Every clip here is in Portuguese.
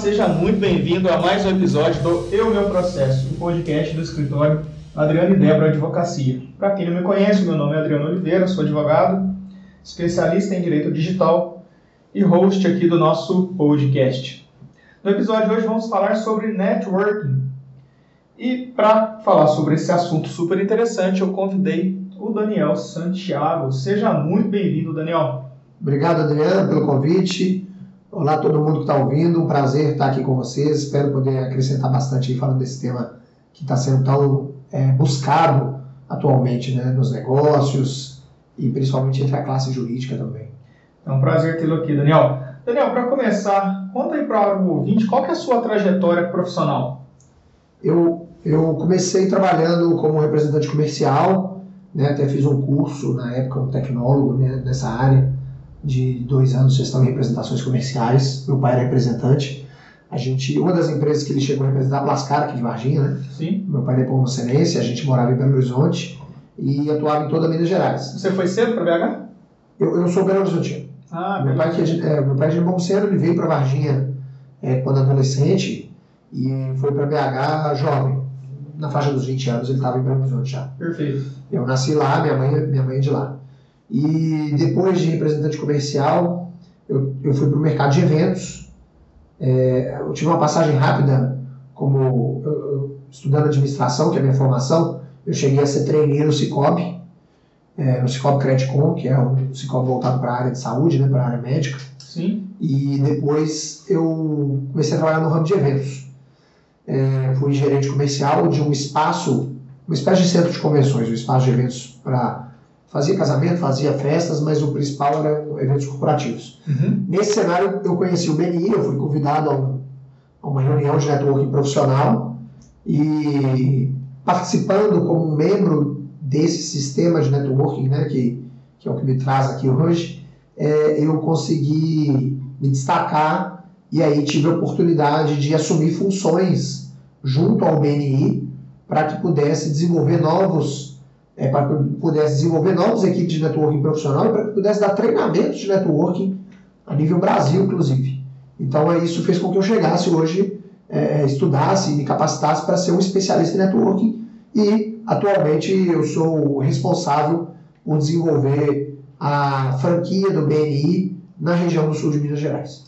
Seja muito bem-vindo a mais um episódio do Eu Meu Processo, o um podcast do escritório Adriano e Débora Advocacia. Para quem não me conhece, meu nome é Adriano Oliveira, sou advogado, especialista em direito digital e host aqui do nosso podcast. No episódio de hoje vamos falar sobre networking. E para falar sobre esse assunto super interessante, eu convidei o Daniel Santiago. Seja muito bem-vindo, Daniel. Obrigado, Adriano, pelo convite. Olá todo mundo que está ouvindo, um prazer estar aqui com vocês. Espero poder acrescentar bastante aí falando desse tema que está sendo tão é, buscado atualmente né, nos negócios e principalmente entre a classe jurídica também. É um prazer tê-lo aqui, Daniel. Daniel, para começar, conta aí para o ouvinte qual é a sua trajetória profissional. Eu, eu comecei trabalhando como representante comercial, né, até fiz um curso na época, um tecnólogo né, nessa área de dois anos gestão em representações comerciais. Meu pai era representante. A gente, uma das empresas que ele chegou a representar, a Blascar, aqui de Varginha, né? Sim. Meu pai é Nepomucenense, a gente morava em Belo Horizonte e atuava em toda Minas Gerais. Você foi cedo para BH? Eu, eu sou Belo Horizontino. Ah, meu pai, que é, de, é, meu pai é de Nepomuceno, ele veio para Varginha é, quando adolescente e foi para BH jovem. Na faixa dos 20 anos ele estava em Belo Horizonte já. Perfeito. Eu nasci lá, minha mãe, minha mãe é de lá. E depois de representante comercial, eu, eu fui para o mercado de eventos. É, eu tive uma passagem rápida como eu, eu, estudando administração, que é a minha formação. Eu cheguei a ser trainee no Cicobi, é, no Cicobi Credicom, que é um Cicobi voltado para a área de saúde, né, para a área médica. Sim. E depois eu comecei a trabalhar no ramo de eventos. É, fui gerente comercial de um espaço, uma espécie de centro de convenções, um espaço de eventos para fazia casamento, fazia festas, mas o principal era eventos corporativos. Uhum. Nesse cenário, eu conheci o BNI, eu fui convidado a, um, a uma reunião de networking profissional e participando como membro desse sistema de networking, né, que, que é o que me traz aqui hoje, é, eu consegui me destacar e aí tive a oportunidade de assumir funções junto ao BNI para que pudesse desenvolver novos é, para que pudesse desenvolver novas equipes de networking profissional e para que pudesse dar treinamento de networking a nível Brasil, inclusive. Então, é, isso fez com que eu chegasse hoje, é, estudasse e me capacitasse para ser um especialista em networking e, atualmente, eu sou responsável por desenvolver a franquia do BNI na região do sul de Minas Gerais.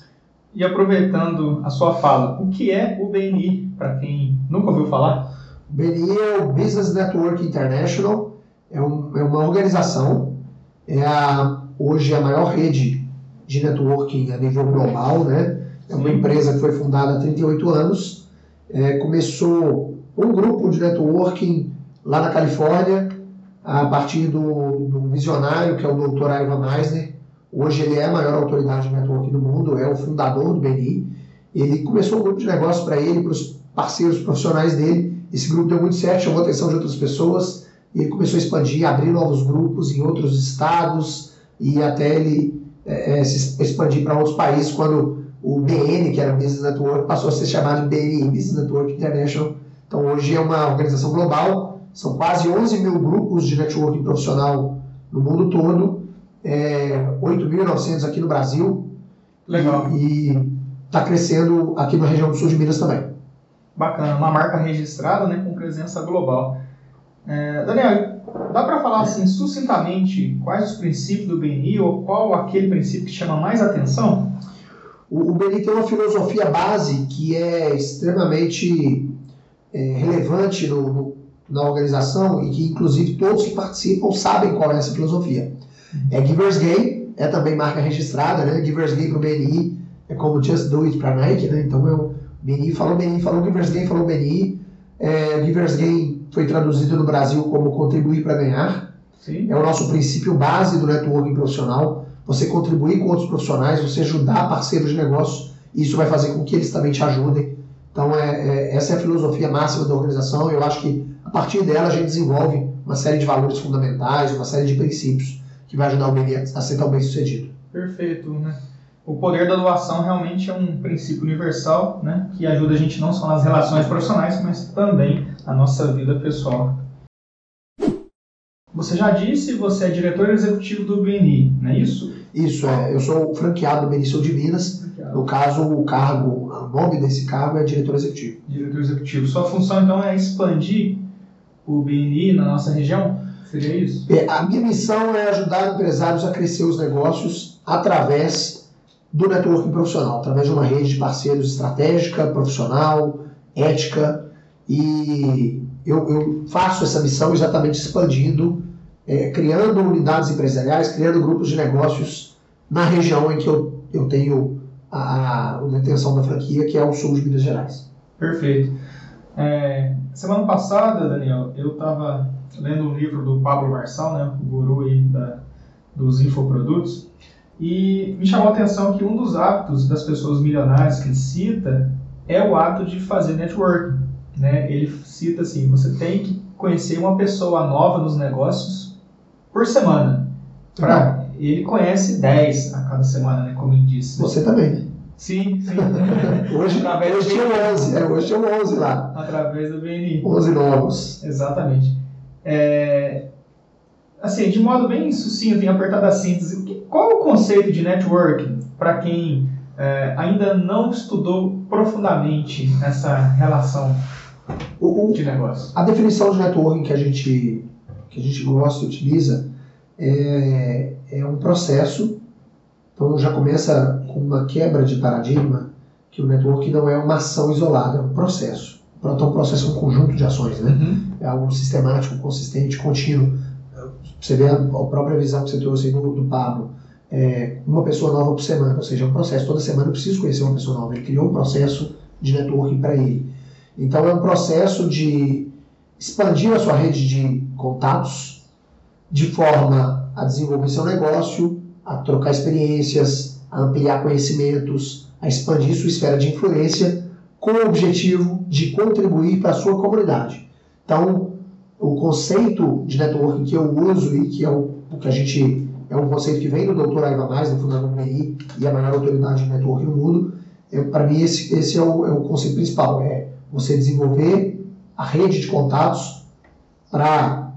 E aproveitando a sua fala, o que é o BNI, para quem nunca ouviu falar? O BNI é o Business Network International, é, um, é uma organização, é a, hoje a maior rede de networking a nível global, né? É uma empresa que foi fundada há 38 anos, é, começou um grupo de networking lá na Califórnia, a partir do, do visionário, que é o Dr. Ivan Meisner. Hoje ele é a maior autoridade de networking do mundo, é o fundador do BNI. Ele começou um grupo de negócio para ele, para os parceiros profissionais dele. Esse grupo deu muito certo, chamou a atenção de outras pessoas e ele começou a expandir, abrir novos grupos em outros estados e até ele é, é se expandir para outros países quando o BN, que era Business Network, passou a ser chamado de BNI, Business Network International. Então hoje é uma organização global, são quase 11 mil grupos de networking profissional no mundo todo, é, 8.900 aqui no Brasil. Legal. E está crescendo aqui na região do sul de Minas também. Bacana, uma marca registrada né, com presença global. É, Daniel, dá para falar assim sucintamente quais os princípios do BNI ou qual aquele princípio que chama mais atenção? O, o BNI tem uma filosofia base que é extremamente é, relevante no, no, na organização e que inclusive todos que participam sabem qual é essa filosofia. É Givers Gain, é também marca registrada, né? Givers Gain para o BNI é como Just Do It para Nike, né? Então eu, é BNI falou BNI, falou Givers Gain, falou BNI. É, Givers Gain foi traduzido no Brasil como contribuir para ganhar. Sim. É o nosso princípio base do networking profissional. Você contribuir com outros profissionais, você ajudar parceiros de negócio, isso vai fazer com que eles também te ajudem. Então, é, é, essa é a filosofia máxima da organização. Eu acho que a partir dela a gente desenvolve uma série de valores fundamentais, uma série de princípios que vai ajudar o meio a ser tão bem sucedido. Perfeito, né? O poder da doação realmente é um princípio universal, né? Que ajuda a gente não só nas relações profissionais, mas também a nossa vida pessoal. Você já disse, você é diretor executivo do BNI, não é isso? Isso, é. Eu sou franqueado do BNI Sul de Minas. No caso, o cargo, o nome desse cargo é diretor executivo. Diretor executivo. Sua função, então, é expandir o BNI na nossa região? Seria isso? É, a minha missão é ajudar empresários a crescer os negócios através do networking profissional, através de uma rede de parceiros estratégica, profissional, ética, e eu, eu faço essa missão exatamente expandindo, é, criando unidades empresariais, criando grupos de negócios na região em que eu, eu tenho a, a detenção da franquia, que é o sul de Minas Gerais. Perfeito. É, semana passada, Daniel, eu estava lendo um livro do Pablo Marçal, né, o guru aí da, dos infoprodutos, e me chamou a atenção que um dos hábitos das pessoas milionárias que ele cita é o ato de fazer networking. Né? Ele cita assim: você tem que conhecer uma pessoa nova nos negócios por semana. Pra, ele conhece 10 a cada semana, né? como ele disse. Você também, né? Sim, sim. hoje Através hoje tinha 11, é, hoje tinha 11 lá. Através do BNI. 11 novos. Exatamente. É, assim, de modo bem sucinto, em apertada síntese, qual é o conceito de networking para quem é, ainda não estudou profundamente essa relação o, de negócio? A definição de networking que a gente, que a gente gosta e utiliza é, é um processo, então já começa com uma quebra de paradigma que o networking não é uma ação isolada, é um processo. Então, um processo é um conjunto de ações, né? Uhum. É algo sistemático, consistente, contínuo. Você vê a, a própria visão que você trouxe aí do, do Pablo. É, uma pessoa nova por semana, ou seja, é um processo. Toda semana eu preciso conhecer uma pessoa nova. Ele criou um processo de networking para ele. Então, é um processo de expandir a sua rede de contatos de forma a desenvolver seu negócio, a trocar experiências, a ampliar conhecimentos, a expandir sua esfera de influência com o objetivo de contribuir para a sua comunidade. Então, o conceito de networking que eu uso e que é o, que a gente é um conceito que vem do Dr. Mais, do fundador do MI e a maior autoridade de networking no mundo. Para mim, esse, esse é, o, é o conceito principal: é você desenvolver a rede de contatos para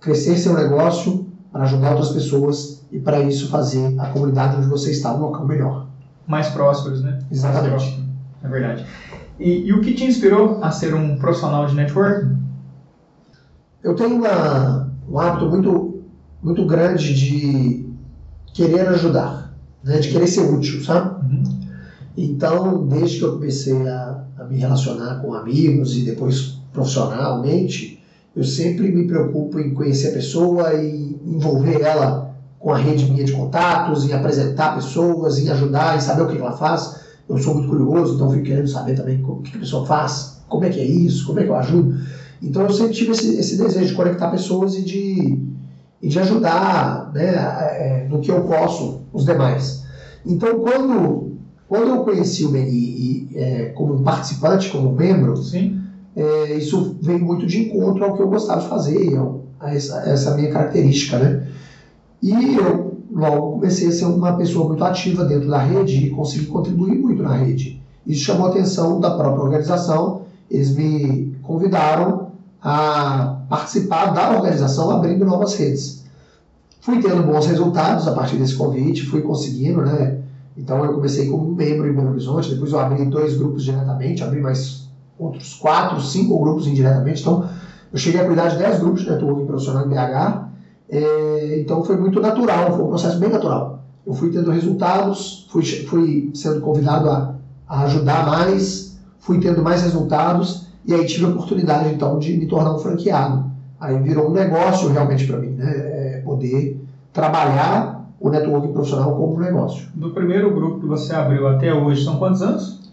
crescer seu negócio, para ajudar outras pessoas e para isso fazer a comunidade onde você está um local melhor. Mais prósperos, né? Exatamente. É verdade. E, e, o que te inspirou a ser um profissional de networking? Eu tenho uma, um hábito muito, muito grande de querer ajudar, né? de querer ser útil, sabe? Uhum. Então, desde que eu comecei a, a me relacionar com amigos e depois profissionalmente, eu sempre me preocupo em conhecer a pessoa e envolver ela com a rede minha de contatos, em apresentar pessoas, em ajudar, em saber o que ela faz eu sou muito curioso, então fico querendo saber também o que a pessoa faz, como é que é isso, como é que eu ajudo. Então eu sempre tive esse, esse desejo de conectar pessoas e de, e de ajudar né, é, no que eu posso os demais. Então quando, quando eu conheci o Meni é, como participante, como membro, é, isso veio muito de encontro ao que eu gostava de fazer, a essa, essa minha característica. Né? E eu logo comecei a ser uma pessoa muito ativa dentro da rede e consegui contribuir muito na rede. Isso chamou a atenção da própria organização, eles me convidaram a participar da organização abrindo novas redes. Fui tendo bons resultados a partir desse convite, fui conseguindo, né? Então eu comecei como membro em Belo Horizonte, depois eu abri dois grupos diretamente, abri mais outros quatro, cinco grupos indiretamente. Então eu cheguei a cuidar de dez grupos de networking profissional em BH é, então foi muito natural, foi um processo bem natural. Eu fui tendo resultados, fui, fui sendo convidado a, a ajudar mais, fui tendo mais resultados e aí tive a oportunidade então de me tornar um franqueado. Aí virou um negócio realmente para mim, né? É poder trabalhar o networking profissional como um negócio. Do primeiro grupo que você abriu até hoje, são quantos anos?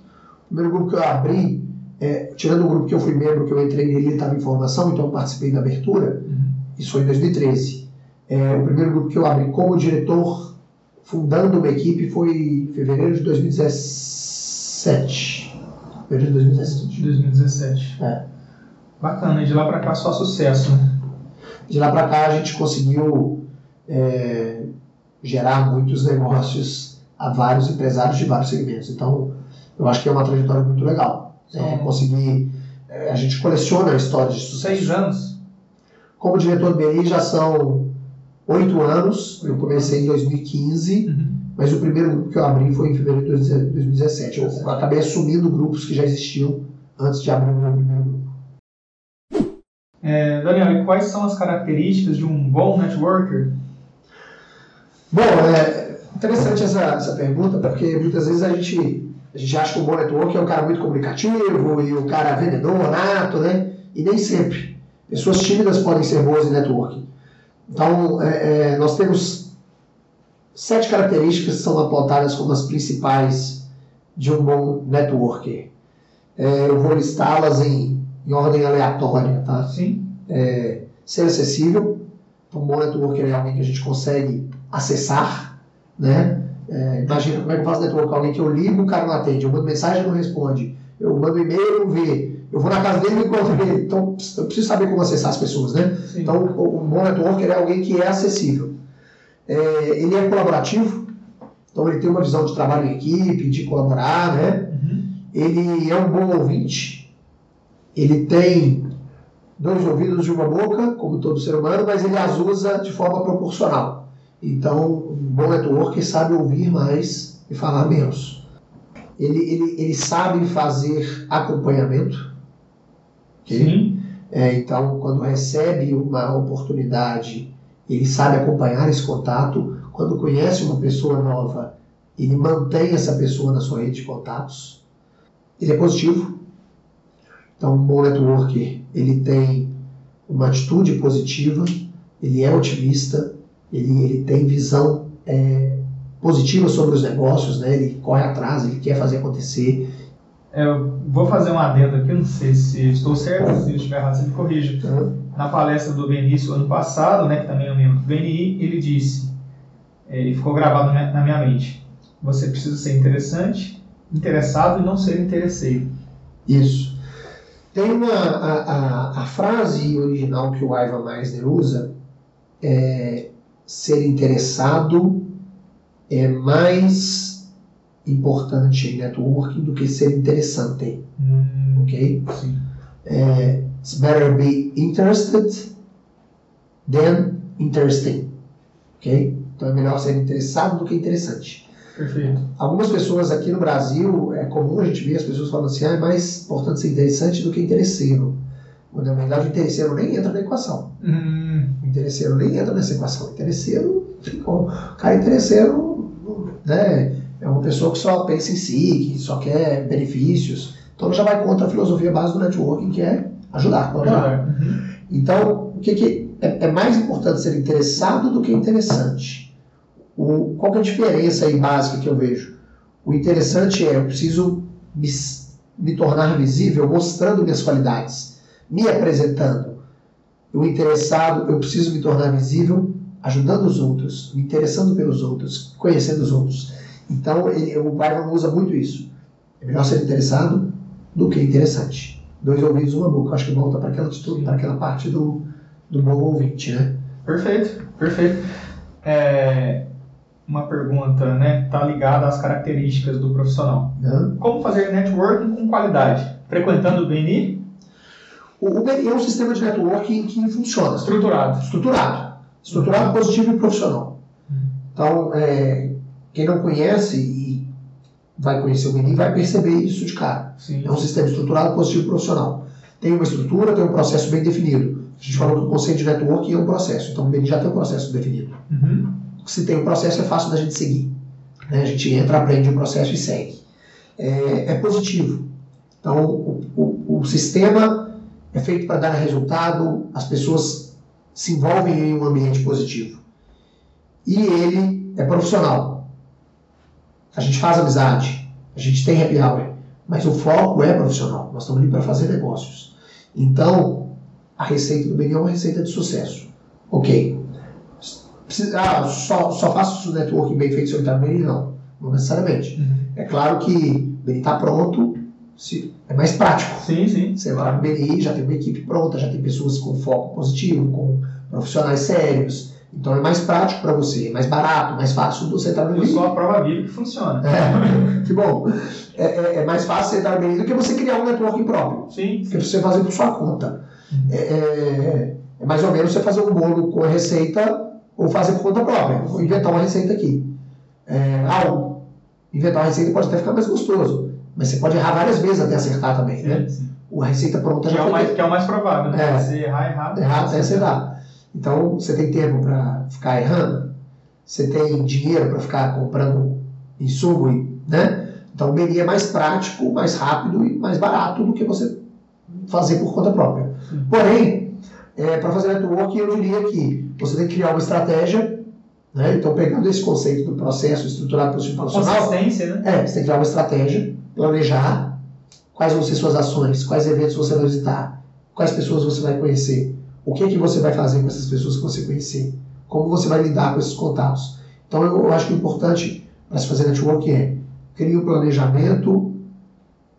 O primeiro grupo que eu abri, é, tirando o grupo que eu fui membro, que eu entrei nele, estava em formação, então eu participei da abertura, uhum. isso foi em 2013. É, o primeiro grupo que eu abri como diretor, fundando uma equipe, foi em fevereiro de 2017. Fevereiro de 2017. 2017. É. Bacana, e de lá para cá só sucesso, né? De lá para cá a gente conseguiu é, gerar muitos negócios a vários empresários de vários segmentos. Então, eu acho que é uma trajetória muito legal. É, conseguir. É, a gente coleciona histórias de sucesso. Seis anos. Como diretor do BI já são oito anos. Eu comecei em 2015, Uhum. Mas o primeiro grupo que eu abri foi em fevereiro de 2017. Eu, eu acabei assumindo grupos que já existiam antes de abrir o meu primeiro grupo. É, Daniel, e quais são as características de um bom networker? Bom, é interessante essa, essa pergunta, porque muitas vezes a gente, a gente acha que o bom network é um cara muito comunicativo e o cara vendedor, nato, né? E nem sempre. Pessoas tímidas podem ser boas em networking. Então, é, é, nós temos sete características que são apontadas como as principais de um bom networker. É, eu vou listá-las em, em ordem aleatória, tá? Sim. É, ser acessível. Um bom networker é alguém que a gente consegue acessar, né? É, imagina como é que eu faço network alguém que eu ligo, o cara não atende, eu mando mensagem e não responde, eu mando e-mail e não vê, eu vou na casa dele e encontro ele. Então, eu preciso saber como acessar as pessoas, né? Sim. Então, o- bom networker é alguém que é acessível. É, ele é colaborativo, então ele tem uma visão de trabalho em equipe, de colaborar, né? Uhum. Ele é um bom ouvinte, ele tem dois ouvidos e uma boca, como todo ser humano, mas ele as usa de forma proporcional. Então, um bom networker sabe ouvir mais e falar menos. Ele, ele, ele sabe fazer acompanhamento. ok? Sim. É, então, quando recebe uma oportunidade, ele sabe acompanhar esse contato. Quando conhece uma pessoa nova, ele mantém essa pessoa na sua rede de contatos. Ele é positivo. Então, um bom networker, ele tem uma atitude positiva, ele é otimista, ele, ele tem visão é, positiva sobre os negócios, né? ele corre atrás, ele quer fazer acontecer. É, Eu vou fazer um adendo aqui, não sei se estou certo, se estiver errado, você me corrija. Tá? Na palestra do Benício ano passado, né, que também é um membro do BNI, ele disse, é, e ficou gravado na minha- na minha mente, você precisa ser interessante, interessado e não ser interesseiro. Isso. Tem uma a, a, a frase original que o Ivan Meisner usa é ser interessado é mais importante em networking do que ser interessante, Hum, ok? sim. É, it's better be interested than interesting, ok? Então é melhor ser interessado do que interessante. Perfeito. Algumas pessoas aqui no Brasil, é comum a gente ver as pessoas falando assim, ah, é mais importante ser interessante do que interesseiro. Quando na verdade o interesseiro nem entra na equação. Hum, O interesseiro nem entra nessa equação. O interesseiro, ficou. o cara interesseiro né, é uma pessoa que só pensa em si, que só quer benefícios. Então já vai contra a filosofia base do networking, que é ajudar, colaborar. Uhum. Então, o que, que é, é mais importante ser interessado do que interessante? O, qual que é a diferença aí básica que eu vejo? O interessante é eu preciso me, me tornar visível mostrando minhas qualidades, me apresentando. O interessado, eu preciso me tornar visível ajudando os outros, me interessando pelos outros, conhecendo os outros. Então, ele, o Byron usa muito isso. É melhor ser interessado do que interessante. Dois ouvidos, uma boca. Acho que volta para aquela, para aquela parte do, do bom ouvinte, né? Perfeito, perfeito. É, uma pergunta, né? Tá ligada às características do profissional. Como fazer networking com qualidade? Frequentando o BNI? O, o BNI é um sistema de networking que funciona, Estruturado. estruturado. Estruturado, positivo e profissional. Então, é, quem não conhece e vai conhecer o BNI vai perceber isso de cara. Sim. É um sistema estruturado, positivo e profissional. Tem uma estrutura, tem um processo bem definido. A gente falou que o conceito de networking é um processo, então o BNI já tem um processo definido. Uhum. Se tem um processo, é fácil da gente seguir. né? A gente entra, aprende o processo e segue. É, é positivo. Então, o, o, o sistema é feito para dar resultado, as pessoas se envolvem em um ambiente positivo. E ele é profissional. A gente faz amizade, a gente tem happy hour, mas o foco é profissional. Nós estamos ali para fazer negócios. Então, a receita do BNI é uma receita de sucesso. Ok. Ah, só, só faço networking bem feito se eu entrar no BNI? Não, não necessariamente. Uhum. É claro que o BNI está pronto, se, é mais prático. Sim, sim. Você entrar no BNI, já tem uma equipe pronta, já tem pessoas com foco positivo, com profissionais sérios. Então é mais prático para você, é mais barato, mais fácil você entrar no BNI. sou a prova viva que funciona. É, que bom. É, é- é mais fácil você entrar no BNI do que você criar um networking próprio. Sim. Que você fazer por sua conta. É, é- é mais ou menos você fazer um bolo com a receita ou fazer por conta própria. Vou inventar uma receita aqui. É, ah, inventar uma receita pode até ficar mais gostoso, mas você pode errar várias vezes até acertar também, né? Sim. A receita pronta Que já é, o foi mais, que é o mais provável, né? É. Você errar, errar. errar até acertar. Então, você tem tempo para ficar errando, você tem dinheiro para ficar comprando insumo, né? Então, o BNI é mais prático, mais rápido e mais barato do que você fazer por conta própria. Porém, para fazer network, eu diria que você tem que criar uma estratégia, né? Então, pegando esse conceito do processo estruturado pelo sistema profissional, Consistência, né? é, você tem que criar uma estratégia, planejar quais vão ser suas ações, quais eventos você vai visitar, quais pessoas você vai conhecer, o que é que você vai fazer com essas pessoas que você conhecer, como você vai lidar com esses contatos. Então eu, acho que o importante para se fazer network é crie um planejamento,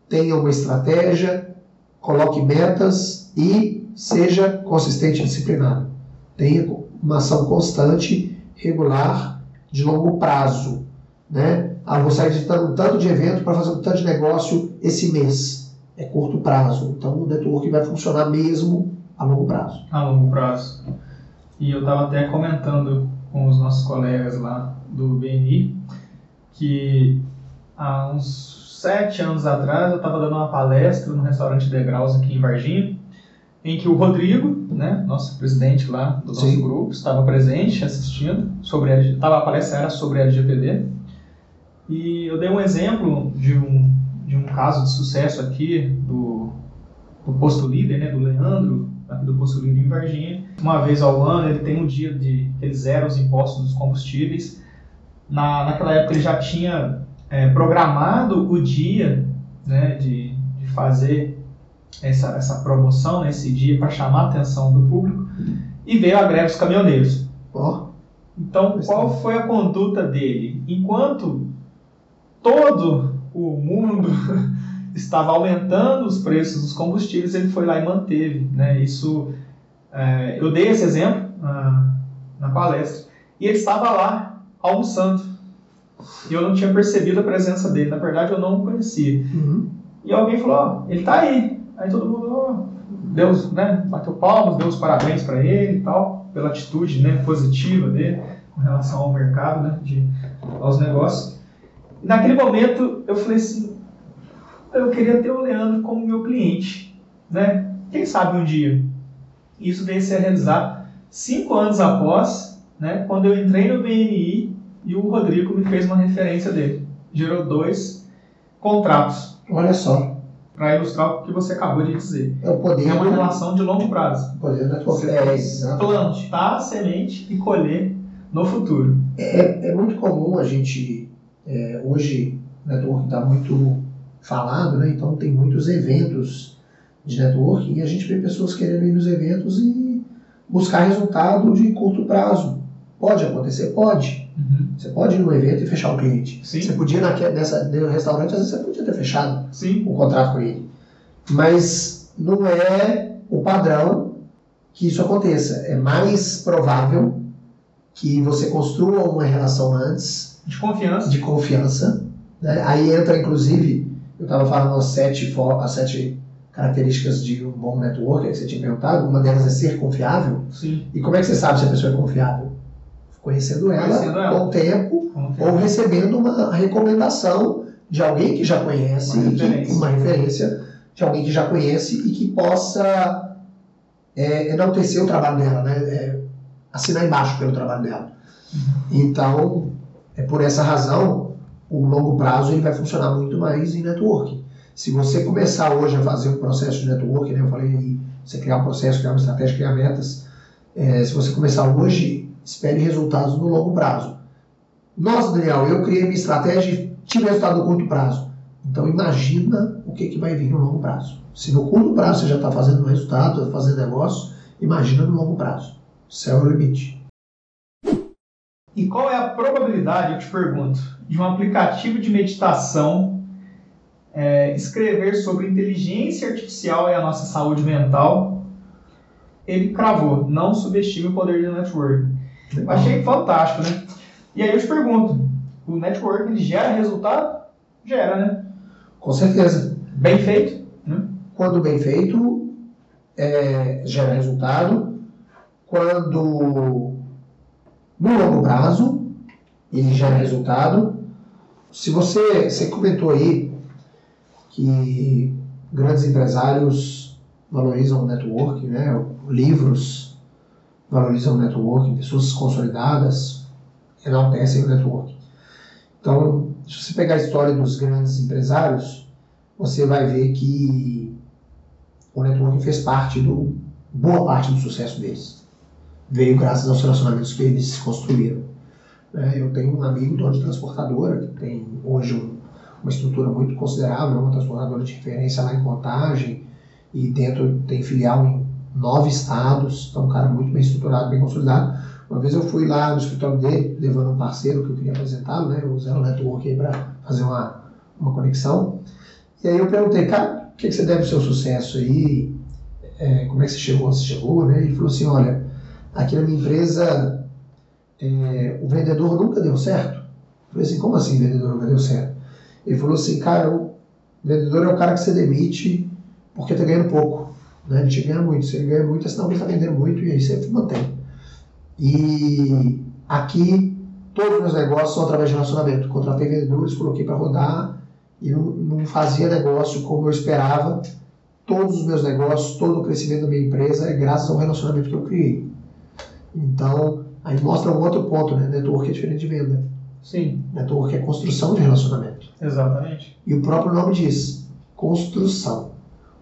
tenha uma estratégia, coloque metas e seja consistente e disciplinado. Tenha uma ação constante, regular, de longo prazo. Né? Ah, vou sair visitando um tanto de evento para fazer um tanto de negócio esse mês. É curto prazo. Então o network vai funcionar mesmo a longo prazo. a longo prazo. E eu estava até comentando com os nossos colegas lá do BNI que há uns sete anos atrás eu estava dando uma palestra no restaurante Degraus aqui em Varginha, em que o Rodrigo, né, nosso presidente lá do nosso Sim. grupo, estava presente assistindo. Sobre a, tava, a palestra era sobre a LGPD. E eu dei um exemplo de um, de um caso de sucesso aqui do, do posto líder, né, do Leandro, do posto líder em Varginha. Uma vez ao ano ele tem um dia de ele zera os impostos dos combustíveis. Na, naquela época ele já tinha é, programado o dia né, de, de fazer essa, essa promoção nesse dia para chamar a atenção do público e veio a greve dos caminhoneiros. Ó, Então, qual é. foi a conduta dele? Enquanto todo o mundo estava aumentando os preços dos combustíveis, ele foi lá e manteve. Né? Isso, é, eu dei esse exemplo ah, na palestra. E ele estava lá almoçando. E eu não tinha percebido a presença dele. Na verdade, eu não o conhecia. uhum. E alguém falou, ó, ele tá aí. Aí todo mundo, ó, deu, né, bateu palmas, deu os parabéns para ele e tal, pela atitude, né, positiva dele com relação ao mercado, né, de, aos negócios. E naquele momento eu falei assim, eu queria ter o Leandro como meu cliente, né? Quem sabe um dia. Isso veio se realizar cinco anos após, né, quando eu entrei no BNI e o Rodrigo me fez uma referência dele. Gerou dois contratos Olha só, para ilustrar o que você acabou de dizer. é o poder, É uma relação de longo prazo. o poder É, tem exato. plantar a semente e colher no futuro. É, é muito comum a gente, é, hoje, o network está muito falado, né? então tem muitos eventos de networking e a gente vê pessoas querendo ir nos eventos e buscar resultado de curto prazo. Pode acontecer? Pode. Você pode ir num evento e fechar o cliente. Sim. Você podia, naque- nessa, no restaurante, às vezes você podia ter fechado Sim. um contrato com ele. Mas não é o padrão que isso aconteça. É mais provável que você construa uma relação antes De confiança. de confiança. né? Aí entra, inclusive, eu estava falando as sete, as sete características de um bom networker que você tinha perguntado. Uma delas é ser confiável. Sim. E como é que você sabe se a pessoa é confiável? Conhecendo ela, Conhecendo ela. com o tempo ou recebendo uma recomendação de alguém que já conhece, Uma que- referência. uma referência de alguém que já conhece e que possa é, enaltecer o trabalho dela, né? É, assinar embaixo pelo trabalho dela. Então, é por essa razão, o longo prazo ele vai funcionar muito mais em networking. Se você começar hoje a fazer um processo de networking, né, eu falei aí, você criar um processo, criar uma estratégia, criar metas, é, se você começar hoje, espere resultados no longo prazo. Nossa, Daniel, eu criei minha estratégia e tive resultado no curto prazo. Então imagina o que, que vai vir no longo prazo. Se no curto prazo você já está fazendo resultado, está fazendo negócio, imagina no longo prazo. Céu é o limite. E qual é a probabilidade, eu te pergunto, de um aplicativo de meditação é, escrever sobre inteligência artificial e a nossa saúde mental? Ele cravou, não subestime o poder do network. Eu achei fantástico, né? E aí eu te pergunto, o network ele gera resultado? Gera, né? Com certeza. Bem feito? Quando bem feito, é, gera resultado. Quando No longo prazo, ele gera resultado. Se você, você comentou aí que grandes empresários valorizam o networking, né? livros valorizam o networking, pessoas consolidadas enaltecem o networking. Então, se você pegar a história dos grandes empresários, você vai ver que o networking fez parte do boa parte do sucesso deles. Veio graças aos relacionamentos que eles construíram. É, eu tenho um amigo dono de transportadora que tem hoje um, uma estrutura muito considerável, uma transportadora de referência lá em Contagem e dentro tem filial em nove estados, então um cara muito bem estruturado, bem consolidado. Uma vez eu fui lá no escritório dele, levando um parceiro que eu queria apresentá-lo, né, usando o network aí para fazer uma, uma conexão. E aí eu perguntei, cara, o que, que você deve o seu sucesso aí? É, como é que você chegou você chegou, né? Ele falou assim, olha, aqui na minha empresa é, o vendedor nunca deu certo. Eu falei assim, como assim vendedor nunca deu certo? Ele falou assim, cara, o vendedor é o cara que você demite porque está ganhando pouco. Né? Ele te ganha muito. Se ele ganha muito, é sinal ele está vendendo muito e aí você mantém. E aqui, todos os meus negócios são através de relacionamento. Contratei vendedores, coloquei para rodar e não, não fazia negócio como eu esperava. Todos os meus negócios, todo o crescimento da minha empresa é graças ao relacionamento que eu criei. Então, aí mostra um outro ponto, né? Network é diferente de venda. Sim. Network é construção de relacionamento. Exatamente. E o próprio nome diz, construção.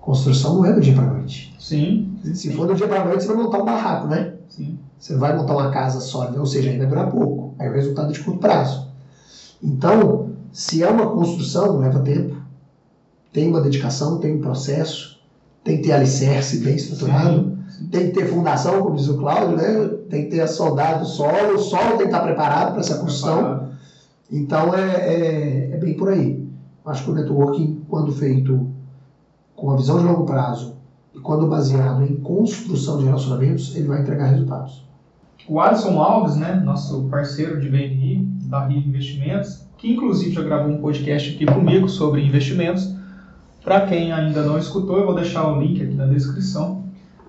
Construção não é do dia para noite. Sim. Se for do dia para noite, você vai montar um barraco, né? Sim. Você vai montar uma casa sólida, ou seja, aí vai durar pouco. Aí o resultado é de curto prazo. Então, se é uma construção, leva tempo. Tem uma dedicação, tem um processo, tem que ter alicerce bem estruturado, Sim. Tem que ter fundação, como diz o Cláudio, né? tem que ter a soldado do solo, o solo tem que estar preparado para essa construção. Então é, é, é, bem por aí. Acho que o networking, quando feito com a visão de longo prazo e quando baseado em construção de relacionamentos, ele vai entregar resultados. O Alisson Alves, né, nosso parceiro de BNI, da Rio Investimentos, que inclusive já gravou um podcast aqui comigo sobre investimentos. Para quem ainda não escutou, eu vou deixar o link aqui na descrição.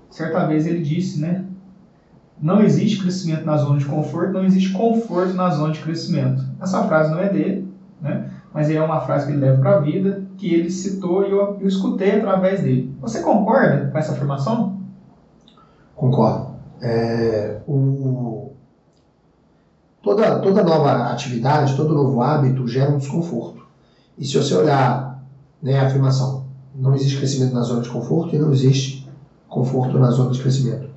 Certa vez ele disse, né, não existe crescimento na zona de conforto, não existe conforto na zona de crescimento. Essa frase não é dele, né? mas é uma frase que ele leva para a vida, que ele citou e eu, eu escutei através dele. Você concorda com essa afirmação? Concordo. É, o, toda, toda nova atividade, todo novo hábito gera um desconforto. E se você olhar né, a afirmação, não existe crescimento na zona de conforto e não existe conforto na zona de crescimento.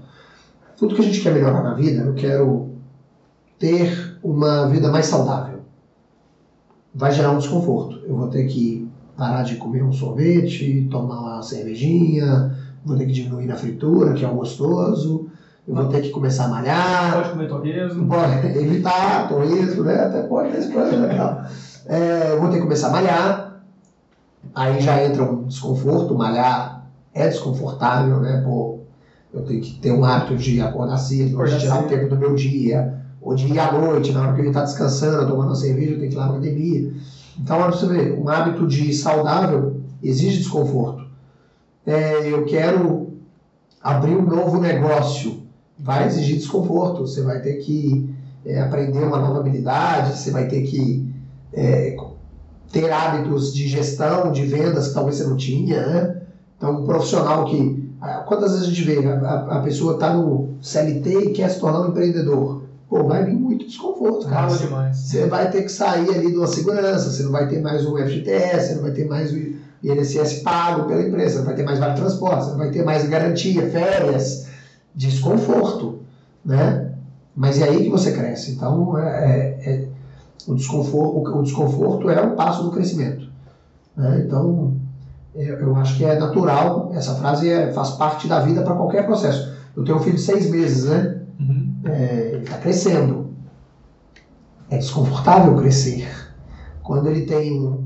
Tudo que a gente quer melhorar na vida, eu quero ter uma vida mais saudável. Vai gerar um desconforto. Eu vou ter que parar de comer um sorvete, tomar uma cervejinha, vou ter que diminuir na fritura, que é o gostoso, eu vou ter que começar a malhar. Pode comer torresmo. Pode evitar torresmo, né? Até pode ter esse problema legal. É, eu vou ter que começar a malhar. Aí já entra um desconforto, malhar é desconfortável, né? Pô, eu tenho que ter um hábito de acordar cedo, de tirar o tempo do meu dia, ou de ir à noite, na hora que ele está descansando, tomando uma cerveja, eu tenho que ir lá na academia. Então, olha você ver, um hábito de saudável exige desconforto. É, eu quero abrir um novo negócio, vai exigir desconforto. Você vai ter que é, aprender uma nova habilidade, você vai ter que é, ter hábitos de gestão, de vendas que talvez você não tinha. Né? Então, um profissional que. Quantas vezes a gente vê a, a pessoa está no CLT e quer se tornar um empreendedor? Pô, vai vir muito desconforto, cara. Rala demais. Você vai ter que sair ali de uma segurança, você não vai ter mais o FGTS, você não vai ter mais o INSS pago pela empresa, você não vai ter mais vale transporte, você não vai ter mais garantia, férias, desconforto, né? Mas é aí que você cresce. Então, é, é, o, desconforto, o desconforto é um passo do crescimento. Né? Então, eu acho que é natural, essa frase é, faz parte da vida para qualquer processo. Eu tenho um filho de seis meses, né? Uhum. É, ele está crescendo. É desconfortável crescer. Quando ele tem,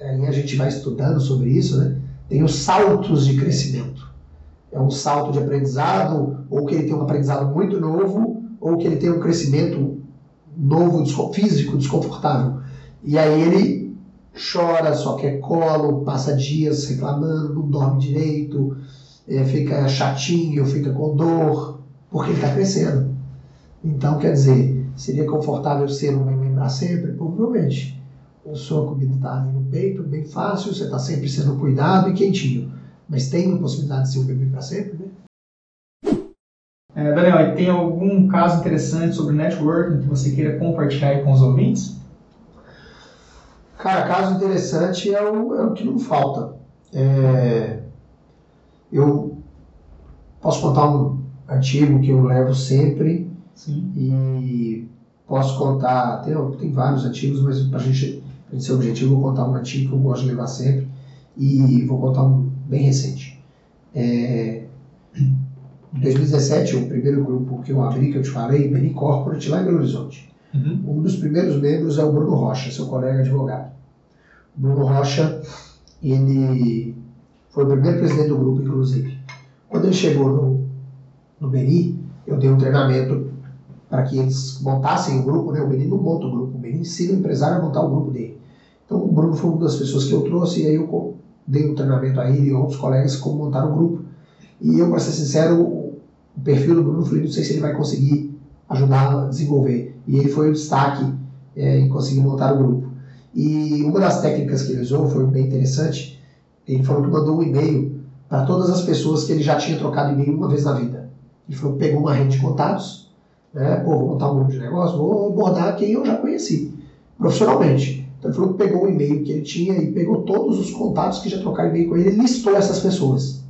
aí a gente vai estudando sobre isso, né? Tem os saltos de crescimento. É um salto de aprendizado, ou que ele tem um aprendizado muito novo, ou que ele tem um crescimento novo, físico, desconfortável. E aí ele chora, só quer colo, passa dias reclamando, não dorme direito, é, fica chatinho, fica com dor, porque ele está crescendo. Então, quer dizer, Seria confortável ser um bem para sempre? Provavelmente. A sua comida está ali no peito, bem fácil, você está sempre sendo cuidado e quentinho. Mas tem a possibilidade de ser um bebê para sempre, né? É, Daniel, tem algum caso interessante sobre networking que você queira compartilhar com os ouvintes? Cara, caso interessante é o, é o que não falta. É, eu posso contar um artigo que eu levo sempre Sim. e posso contar, tem, tem vários artigos, mas para a gente, pra gente ser objetivo, eu vou contar um artigo que eu gosto de levar sempre e vou contar um bem recente. É, em 2017, o primeiro grupo que eu abri, que eu te falei, Beni Corporate, lá em Belo Horizonte. Uhum. Um dos primeiros membros é o Bruno Rocha, seu colega advogado. O Bruno Rocha, ele foi o primeiro presidente do grupo, inclusive. Quando ele chegou no, no Beni, eu dei um treinamento para que eles montassem o grupo, né? O Beni não monta o grupo, o Beni ensina o empresário a montar o grupo dele. Então o Bruno foi uma das pessoas que eu trouxe e aí eu dei um treinamento a ele e outros colegas como montar o grupo. E eu, para ser sincero, o perfil do Bruno, falei, não sei se ele vai conseguir ajudar a desenvolver. E ele foi o destaque é, em conseguir montar o grupo. E uma das técnicas que ele usou foi bem interessante. Ele falou que mandou um e-mail para todas as pessoas que ele já tinha trocado e-mail uma vez na vida. Ele falou que pegou uma rede de contatos, né? Pô, vou montar um grupo de negócio, vou abordar quem eu já conheci, profissionalmente. Então ele falou que pegou o e-mail que ele tinha e pegou todos os contatos que já trocaram e-mail com ele listou essas pessoas.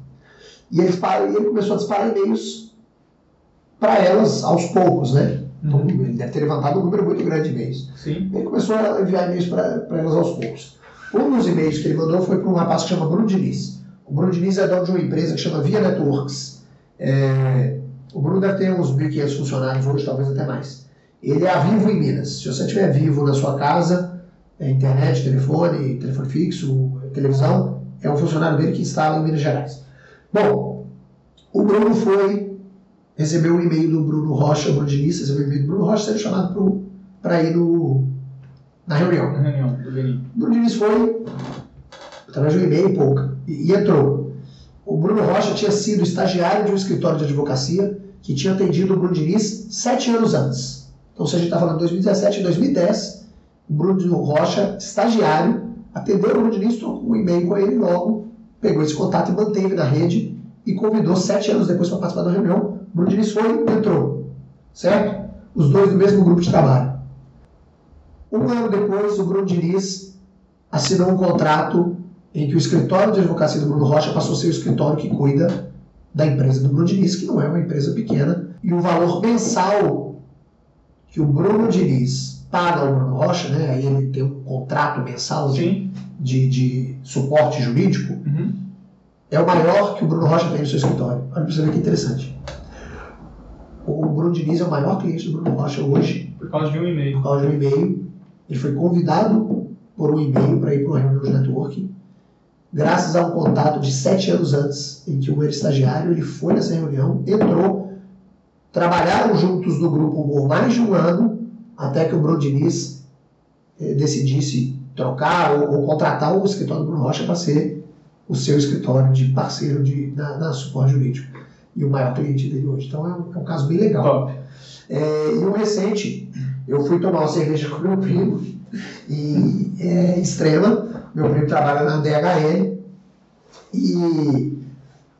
E ele, e ele começou a disparar e-mails para elas aos poucos, né? Então, Uhum. ele deve ter levantado um número muito grande de e-mails. Sim. Ele começou a enviar e-mails para elas aos poucos. Um dos e-mails que ele mandou foi para um rapaz que chama Bruno Diniz. O Bruno Diniz é dono de uma empresa que chama Via Networks. É, o Bruno deve ter uns 1.500 funcionários hoje, talvez até mais. Ele é a Vivo em Minas. Se você estiver vivo na sua casa, é internet, telefone, telefone fixo, televisão, é um funcionário dele que instala em Minas Gerais. Bom, o Bruno foi, recebeu um e-mail do Bruno Rocha, o Bruno Diniz recebeu um e-mail do Bruno Rocha, sendo chamado para ir no, na reunião. Na reunião do. O Bruno Diniz foi, através de um e-mail, pouca, e, e entrou. O Bruno Rocha tinha sido estagiário de um escritório de advocacia que tinha atendido o Bruno Diniz sete anos antes. Então, se a gente está falando de 2017 e 2010, o Bruno Rocha, estagiário, atendeu o Bruno Diniz, trocou um e-mail com ele logo, pegou esse contato e manteve na rede e convidou sete anos depois para participar da reunião. O Bruno Diniz foi e entrou, certo? Os dois do mesmo grupo de trabalho. Um ano depois, o Bruno Diniz assinou um contrato em que o escritório de advocacia do Bruno Rocha passou a ser o escritório que cuida da empresa do Bruno Diniz, que não é uma empresa pequena, e o valor mensal que o Bruno Diniz paga ao Bruno Rocha, né, aí ele tem um contrato mensal de, de, de suporte jurídico, Uhum. É o maior que o Bruno Rocha tem no seu escritório. Olha pra você ver que interessante. O Bruno Diniz é o maior cliente do Bruno Rocha hoje, Por causa de um e-mail. por causa de um e-mail. Ele foi convidado por um e-mail para ir para uma reunião de networking. Graças a um contato de sete anos antes, em que um era estagiário, ele foi nessa reunião, entrou, trabalharam juntos no grupo por mais de um ano, até que o Bruno Diniz eh, decidisse trocar ou, ou contratar o escritório do Bruno Rocha para ser o seu escritório de parceiro de, na, na suporte jurídico. E o maior cliente dele hoje. Então é um, é um caso bem legal. É, e um recente, eu fui tomar uma cerveja com meu primo, e é extrema. Meu primo trabalha na DHL e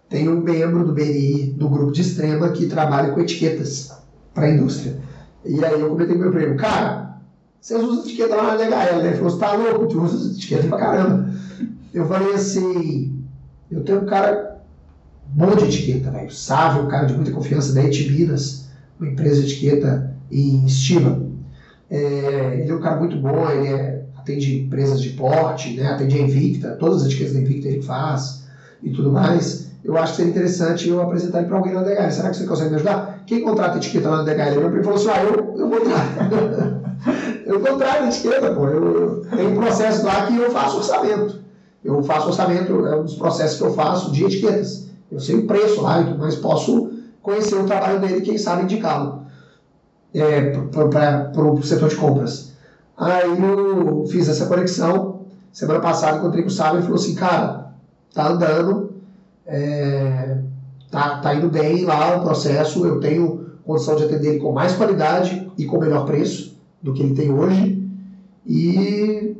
tem um membro do BNI, do grupo de extrema, que trabalha com etiquetas para a indústria. E aí eu comentei com meu primo, cara, vocês usam etiqueta lá na DHL, né? Ele falou, você tá louco, tu usa etiqueta pra caramba. Eu falei assim, eu tenho um cara bom de etiqueta, velho. Sávio, um cara de muita confiança da Etibinas, uma empresa de etiqueta em Estiva. É, ele é um cara muito bom, ele é- atende empresas de porte, né, atende a Invicta, todas as etiquetas da Invicta ele faz e tudo mais. Eu acho que seria interessante eu apresentar ele para alguém na DHL. Será que você consegue me ajudar? Quem contrata etiqueta lá na DHL? Primo falou assim: ah, eu, eu contrato. eu contrato etiqueta, pô. Eu, eu tenho um processo lá que eu faço orçamento. Eu faço orçamento, é um dos processos que eu faço de etiquetas. Eu sei o preço lá mais, posso conhecer o trabalho dele e quem sabe indicá-lo é, para o setor de compras. Aí eu fiz essa conexão. Semana passada encontrei com o Sábio e falou assim, cara, tá andando, é, tá, tá indo bem lá o processo, eu tenho condição de atender ele com mais qualidade e com melhor preço do que ele tem hoje. E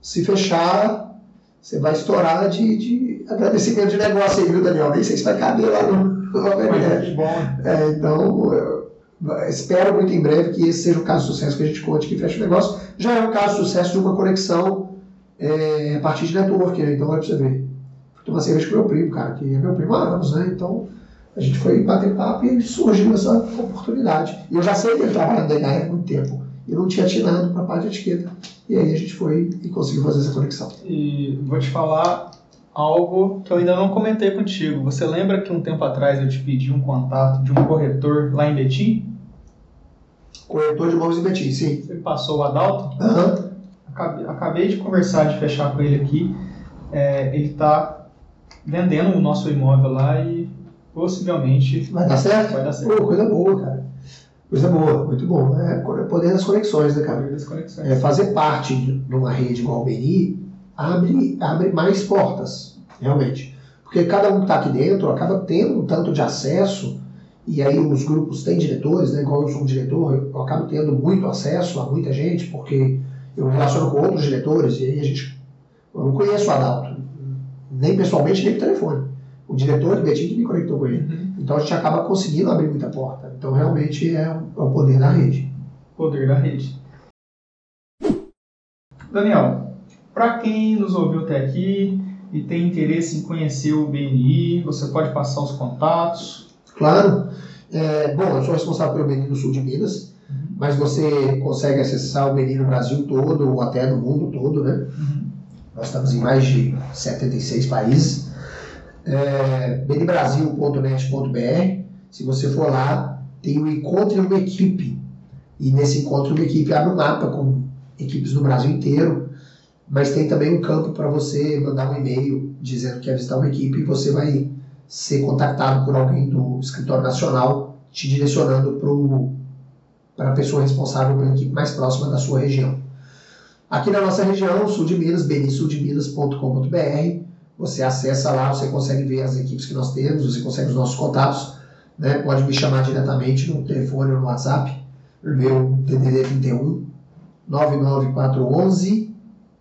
se fechar, você vai estourar de, de agradecimento de negócio aí, viu, Daniel? Nem sei se vai caber lá no, no é, Então, espero muito em breve que esse seja o caso de sucesso que a gente conte que fecha o negócio. Já é um caso de sucesso de uma conexão é, a partir de network, né? Então, olha pra você ver. Fui tomar cerveja com meu primo, cara, que é meu primo há anos, né? Então, a gente foi bater papo e surgiu essa oportunidade. E eu já sei que ele trabalha na DHR há muito tempo. E não tinha atinado para a parte de etiqueta. E aí a gente foi e conseguiu fazer essa conexão. E vou te falar algo que eu ainda não comentei contigo. Você lembra que um tempo atrás eu te pedi um contato de um corretor lá em Betim? Corretor de imóveis em Betim, sim. Você passou o Adalto? Aham. Uhum. Acabei, acabei, de conversar, de fechar com ele aqui. É, ele está vendendo o nosso imóvel lá e possivelmente. Vai dar certo? Vai dar certo. Pô, coisa boa, cara. Coisa boa, muito bom. É poder das conexões, né, cara? Poder das conexões. É, fazer parte de uma rede igual o Beni abre, abre mais portas, realmente. Porque cada um que está aqui dentro acaba tendo um tanto de acesso, e aí os grupos têm diretores, né? Igual eu sou um diretor, eu acabo tendo muito acesso a muita gente, porque eu me relaciono com outros diretores, e aí a gente. Eu não conheço o Adalto, nem pessoalmente, nem por telefone o diretor de Betim que me conectou com ele. Uhum. Então a gente acaba conseguindo abrir muita porta. Então realmente é, é o poder da rede. Poder da rede. Daniel, para quem nos ouviu até aqui e tem interesse em conhecer o BNI, você pode passar os contatos? Claro. É, bom, eu sou responsável pelo BNI no sul de Minas, uhum. mas você consegue acessar o BNI no Brasil todo ou até no mundo todo, né? Uhum. Nós estamos em mais de 76 países é. Se você for lá, tem o Encontre uma Equipe. E nesse Encontre uma Equipe abre um mapa com equipes do Brasil inteiro. Mas tem também um campo para você mandar um e-mail dizendo que quer visitar uma equipe e você vai ser contactado por alguém do escritório nacional te direcionando para a pessoa responsável pela equipe mais próxima da sua região. Aqui na nossa região, sul de Minas, benisuldeminas.com.br, você acessa lá, você consegue ver as equipes que nós temos, você consegue os nossos contatos, né? pode me chamar diretamente no telefone ou no WhatsApp, meu TDD 31 99411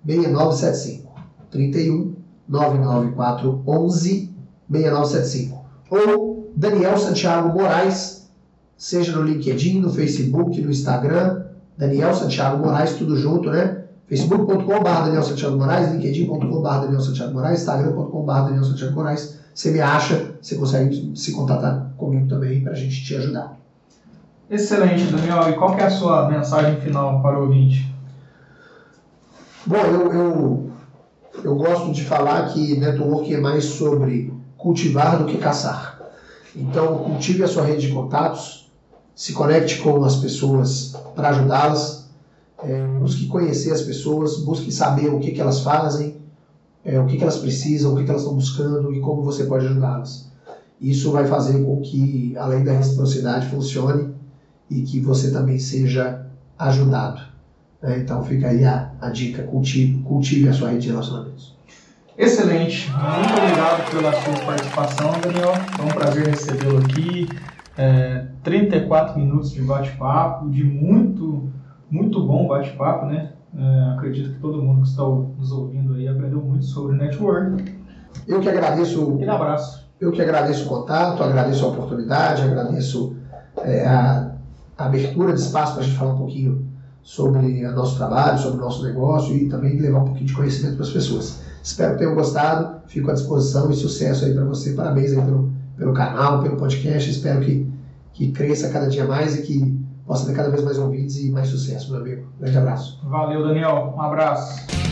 6975 31 99411 6975 ou Daniel Santiago Moraes, seja no LinkedIn, no Facebook, no Instagram, Daniel Santiago Moraes, tudo junto, né? facebook.com.br Daniel Santiago Moraes, linkedin.com.br Daniel Santiago Moraes, instagram.com.br Daniel Santiago Moraes. Você me acha, você consegue se contatar comigo também para a gente te ajudar. Excelente, Daniel. E qual é a sua mensagem final para o ouvinte? Bom, eu, eu, eu gosto de falar que network é mais sobre cultivar do que caçar. Então, cultive a sua rede de contatos, se conecte com as pessoas para ajudá-las, é, busque conhecer as pessoas, busque saber o que, que elas fazem, é, o que, que elas precisam, o que, que elas estão buscando e como você pode ajudá-las. Isso vai fazer com que, além da reciprocidade, funcione e que você também seja ajudado. Né? Então fica aí a, a dica, cultive, cultive a sua rede de relacionamentos. Excelente, muito obrigado pela sua participação, Daniel. Foi um prazer recebê-lo aqui. É, 34 minutos de bate-papo, de muito muito bom bate-papo, né? É, acredito que todo mundo que está nos ouvindo aí aprendeu muito sobre network. Eu que agradeço. Um abraço. Eu que agradeço o contato, agradeço a oportunidade, agradeço é, a, a, abertura de espaço para a gente falar um pouquinho sobre o nosso trabalho, sobre o nosso negócio e também levar um pouquinho de conhecimento para as pessoas. Espero que tenham gostado, fico à disposição e sucesso aí para você. Parabéns aí pelo, pelo canal, pelo podcast. Espero que, que cresça cada dia mais e que possa ter cada vez mais ouvintes e mais sucesso, meu amigo. Grande abraço. Valeu, Daniel. Um abraço.